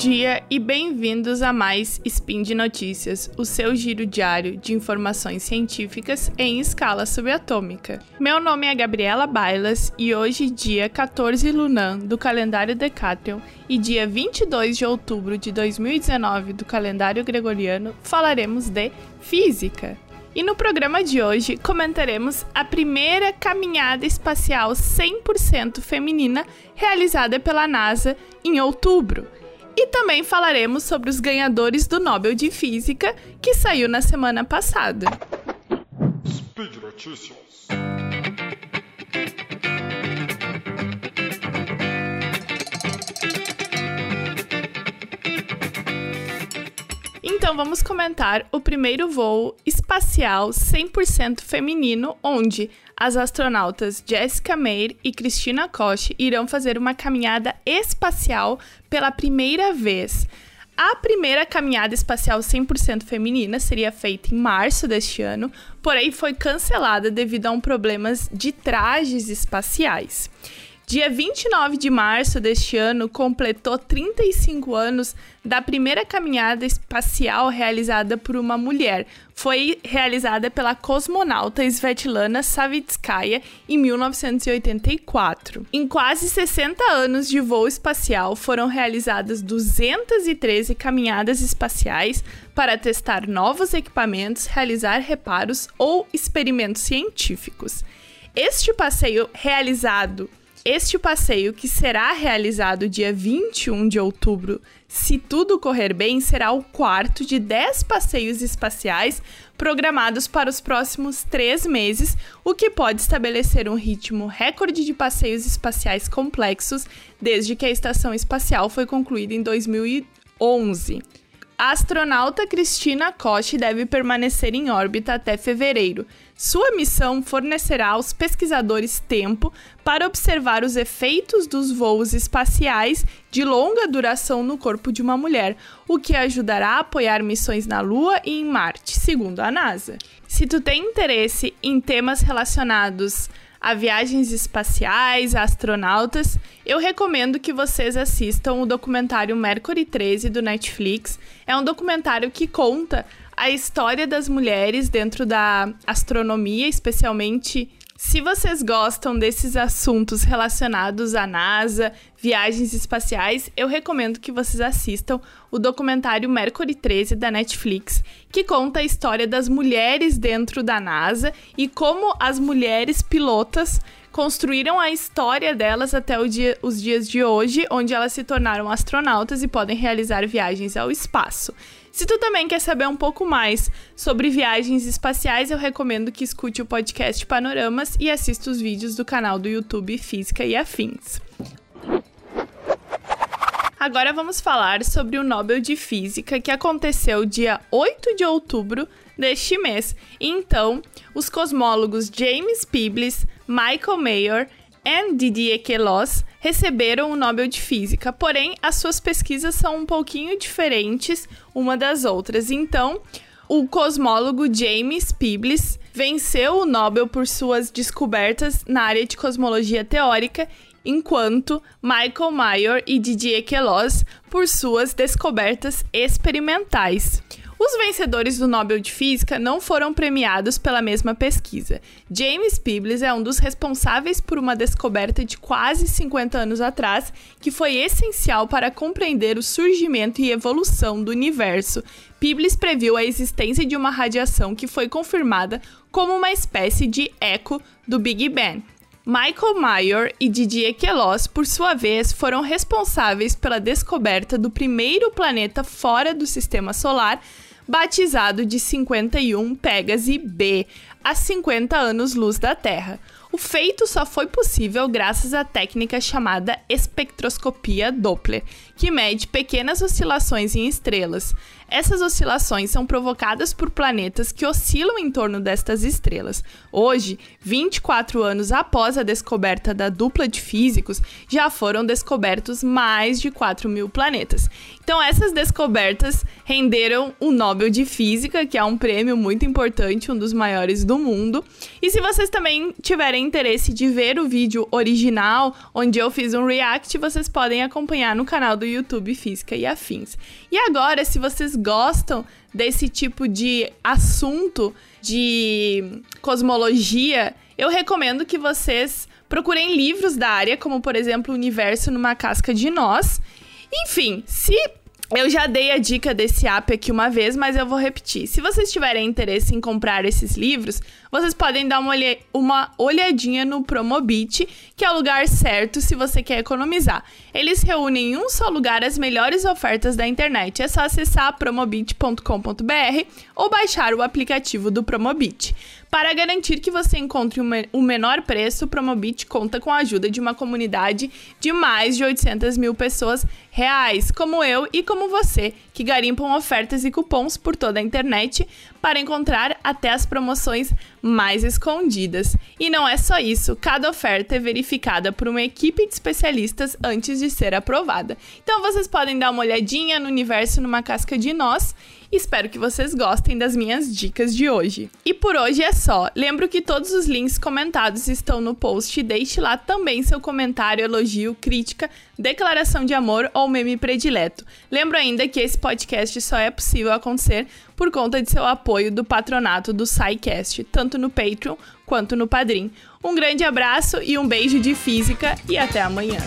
dia e bem-vindos a mais Spin de Notícias, o seu giro diário de informações científicas em escala subatômica. Meu nome é Gabriela Bailas e hoje, dia 14 Lunan do calendário Decatrion e dia 22 de outubro de 2019 do calendário gregoriano, falaremos de física. E no programa de hoje comentaremos a primeira caminhada espacial 100% feminina realizada pela NASA em outubro e também falaremos sobre os ganhadores do Nobel de Física, que saiu na semana passada. Speed Notícias. Então vamos comentar o primeiro voo espacial 100% feminino, onde as astronautas Jessica Meir e Christina Koch irão fazer uma caminhada espacial pela primeira vez. A primeira caminhada espacial 100% feminina seria feita em março deste ano, porém foi cancelada devido a um problemas de trajes espaciais. Dia 29 de março deste ano, completou 35 anos da primeira caminhada espacial realizada por uma mulher. Foi realizada pela cosmonauta Svetlana Savitskaya em 1984. Em quase 60 anos de voo espacial, foram realizadas 213 caminhadas espaciais para testar novos equipamentos, realizar reparos ou experimentos científicos. Este passeio realizado este passeio, que será realizado dia 21 de outubro, se tudo correr bem, será o quarto de 10 passeios espaciais programados para os próximos três meses, o que pode estabelecer um ritmo recorde de passeios espaciais complexos desde que a estação espacial foi concluída em 2011. A astronauta Cristina Koch deve permanecer em órbita até fevereiro. Sua missão fornecerá aos pesquisadores tempo para observar os efeitos dos voos espaciais de longa duração no corpo de uma mulher, o que ajudará a apoiar missões na Lua e em Marte, segundo a NASA. Se tu tem interesse em temas relacionados a viagens espaciais, a astronautas, eu recomendo que vocês assistam o documentário Mercury 13 do Netflix. É um documentário que conta a história das mulheres dentro da astronomia, especialmente se vocês gostam desses assuntos relacionados à NASA, viagens espaciais, eu recomendo que vocês assistam o documentário Mercury 13 da Netflix, que conta a história das mulheres dentro da NASA e como as mulheres pilotas construíram a história delas até dia, os dias de hoje, onde elas se tornaram astronautas e podem realizar viagens ao espaço. Se tu também quer saber um pouco mais sobre viagens espaciais, eu recomendo que escute o podcast Panoramas e assista os vídeos do canal do YouTube Física e Afins. Agora vamos falar sobre o Nobel de Física que aconteceu dia 8 de outubro deste mês. Então, os cosmólogos James Peebles, Michael Mayor e Didier Queloz receberam o Nobel de Física, porém as suas pesquisas são um pouquinho diferentes uma das outras. Então, o cosmólogo James Peebles venceu o Nobel por suas descobertas na área de cosmologia teórica, enquanto Michael Mayor e Didier Queloz por suas descobertas experimentais. Os vencedores do Nobel de Física não foram premiados pela mesma pesquisa. James Peebles é um dos responsáveis por uma descoberta de quase 50 anos atrás que foi essencial para compreender o surgimento e evolução do universo. Peebles previu a existência de uma radiação que foi confirmada como uma espécie de eco do Big Bang. Michael Mayor e Didier Queloz, por sua vez, foram responsáveis pela descoberta do primeiro planeta fora do sistema solar batizado de 51 Pégase B, a 50 anos-luz da Terra. O feito só foi possível graças à técnica chamada espectroscopia Doppler, que mede pequenas oscilações em estrelas. Essas oscilações são provocadas por planetas que oscilam em torno destas estrelas. Hoje, 24 anos após a descoberta da dupla de físicos, já foram descobertos mais de 4 mil planetas. Então, essas descobertas renderam o Nobel de Física, que é um prêmio muito importante, um dos maiores do mundo. E se vocês também tiverem interesse de ver o vídeo original, onde eu fiz um react, vocês podem acompanhar no canal do YouTube Física e Afins. E agora, se vocês gostam desse tipo de assunto de cosmologia, eu recomendo que vocês procurem livros da área, como por exemplo, Universo numa Casca de Nós. Enfim, se eu já dei a dica desse app aqui uma vez, mas eu vou repetir. Se vocês tiverem interesse em comprar esses livros, vocês podem dar uma, olhe uma olhadinha no Promobit, que é o lugar certo se você quer economizar. Eles reúnem em um só lugar as melhores ofertas da internet. É só acessar promobit.com.br ou baixar o aplicativo do Promobit. Para garantir que você encontre o menor preço, Promobit conta com a ajuda de uma comunidade de mais de 800 mil pessoas reais, como eu e como você, que garimpam ofertas e cupons por toda a internet para encontrar até as promoções mais escondidas. E não é só isso, cada oferta é verificada por uma equipe de especialistas antes de ser aprovada. Então vocês podem dar uma olhadinha no universo numa casca de nós Espero que vocês gostem das minhas dicas de hoje. E por hoje é só. Lembro que todos os links comentados estão no post. Deixe lá também seu comentário, elogio, crítica, declaração de amor ou meme predileto. Lembro ainda que esse podcast só é possível acontecer por conta de seu apoio do patronato do SciCast, tanto no Patreon quanto no Padrim. Um grande abraço e um beijo de física e até amanhã.